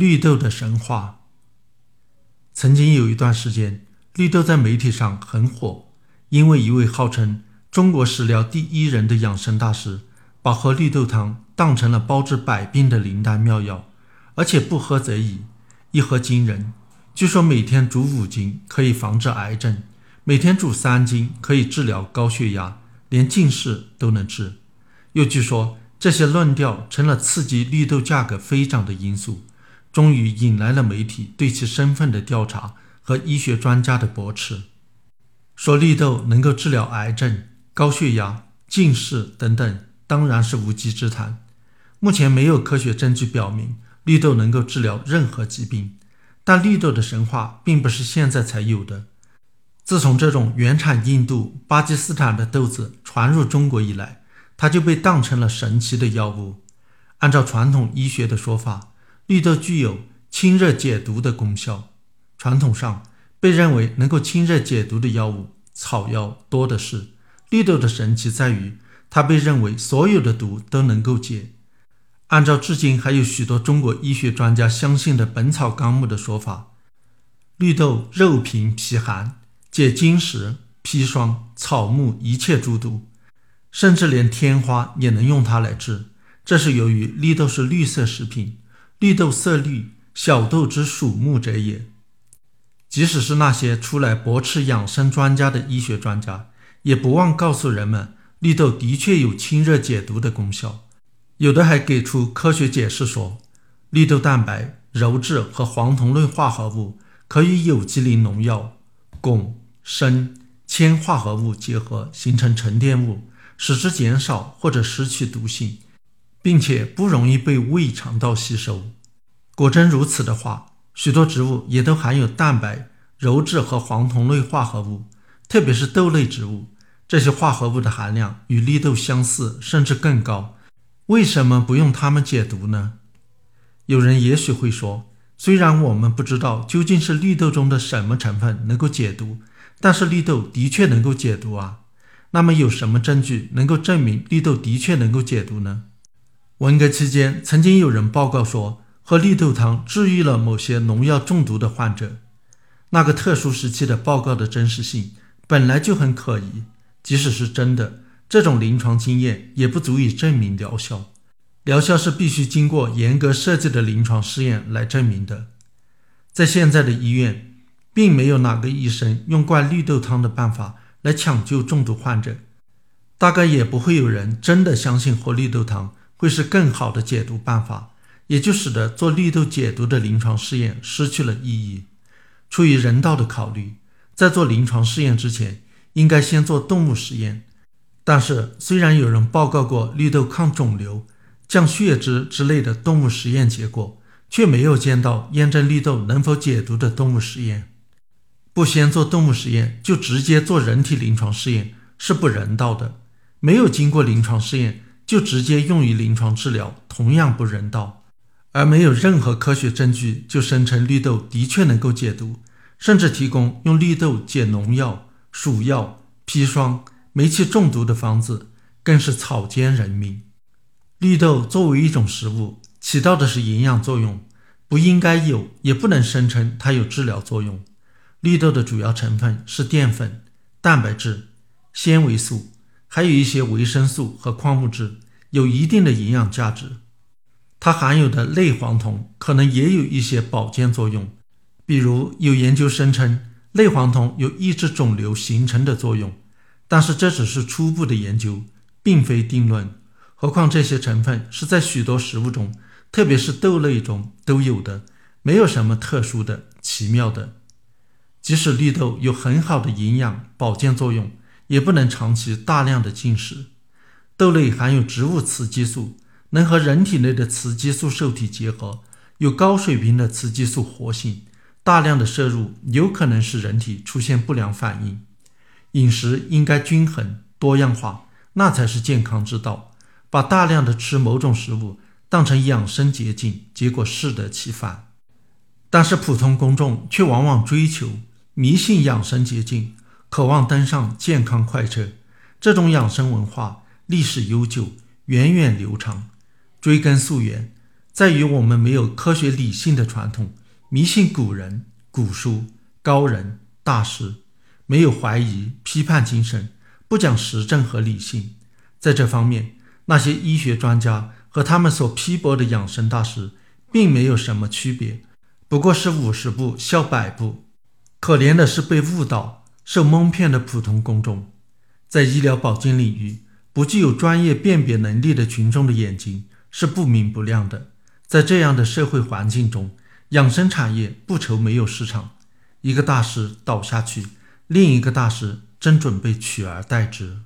绿豆的神话。曾经有一段时间，绿豆在媒体上很火，因为一位号称中国食疗第一人的养生大师，把喝绿豆汤当成了包治百病的灵丹妙药，而且不喝则已，一喝惊人。据说每天煮五斤可以防治癌症，每天煮三斤可以治疗高血压，连近视都能治。又据说这些论调成了刺激绿豆价格飞涨的因素，终于引来了媒体对其身份的调查和医学专家的驳斥，说绿豆能够治疗癌症、高血压、近视等等，当然是无稽之谈。目前没有科学证据表明绿豆能够治疗任何疾病。但绿豆的神话并不是现在才有的。自从这种原产印度、巴基斯坦的豆子传入中国以来，它就被当成了神奇的药物。按照传统医学的说法，绿豆具有清热解毒的功效。传统上被认为能够清热解毒的药物，草药多的是。绿豆的神奇在于，它被认为所有的毒都能够解。按照至今还有许多中国医学专家相信的《本草纲目》的说法，绿豆肉平皮寒，解金石、砒霜、草木一切诸毒，甚至连天花也能用它来治。这是由于绿豆是绿色食品，绿豆色绿，小豆之属木者也。即使是那些出来驳斥养生专家的医学专家，也不忘告诉人们，绿豆的确有清热解毒的功效。有的还给出科学解释说，绿豆蛋白、鞣质和黄酮类化合物可与有机磷农药、汞、砷、铅化合物结合，形成沉淀物，使之减少或者失去毒性，并且不容易被胃肠道吸收。果真如此的话，许多植物也都含有蛋白、鞣质和黄酮类化合物，特别是豆类植物，这些化合物的含量与绿豆相似，甚至更高。为什么不用它们解毒呢？有人也许会说，虽然我们不知道究竟是绿豆中的什么成分能够解毒，但是绿豆的确能够解毒啊。那么有什么证据能够证明绿豆的确能够解毒呢？文革期间，曾经有人报告说，喝绿豆汤治愈了某些农药中毒的患者。那个特殊时期的报告的真实性本来就很可疑，即使是真的。这种临床经验也不足以证明疗效，疗效是必须经过严格设计的临床试验来证明的。在现在的医院，并没有哪个医生用灌绿豆汤的办法来抢救中毒患者，大概也不会有人真的相信喝绿豆汤会是更好的解毒办法，也就使得做绿豆解毒的临床试验失去了意义。出于人道的考虑，在做临床试验之前，应该先做动物实验。但是，虽然有人报告过绿豆抗肿瘤、降血脂之类的动物实验结果，却没有见到验证绿豆能否解毒的动物实验。不先做动物实验就直接做人体临床试验是不人道的。没有经过临床试验就直接用于临床治疗，同样不人道。而没有任何科学证据就声称绿豆的确能够解毒，甚至提供用绿豆解农药、鼠药、砒霜。煤气中毒的方子更是草菅人命。绿豆作为一种食物，起到的是营养作用，不应该有，也不能声称它有治疗作用。绿豆的主要成分是淀粉、蛋白质、纤维素，还有一些维生素和矿物质，有一定的营养价值。它含有的类黄酮可能也有一些保健作用，比如有研究声称类黄酮有抑制肿瘤形成的作用。但是这只是初步的研究，并非定论。何况这些成分是在许多食物中，特别是豆类中都有的，没有什么特殊的、奇妙的。即使绿豆有很好的营养保健作用，也不能长期大量的进食。豆类含有植物雌激素，能和人体内的雌激素受体结合，有高水平的雌激素活性。大量的摄入有可能使人体出现不良反应。饮食应该均衡多样化，那才是健康之道。把大量的吃某种食物当成养生捷径，结果适得其反。但是普通公众却往往追求迷信养生捷径，渴望登上健康快车。这种养生文化历史悠久，源远流长。追根溯源，在于我们没有科学理性的传统，迷信古人、古书、高人、大师，没有怀疑、批判精神，不讲实证和理性。在这方面，那些医学专家和他们所批驳的养生大师，并没有什么区别，不过是五十步笑百步。可怜的是被误导、受蒙骗的普通公众，在医疗保健领域，不具有专业辨别能力的群众的眼睛是不明不亮的。在这样的社会环境中，养生产业不愁没有市场。一个大师倒下去，另一个大师正准备取而代之。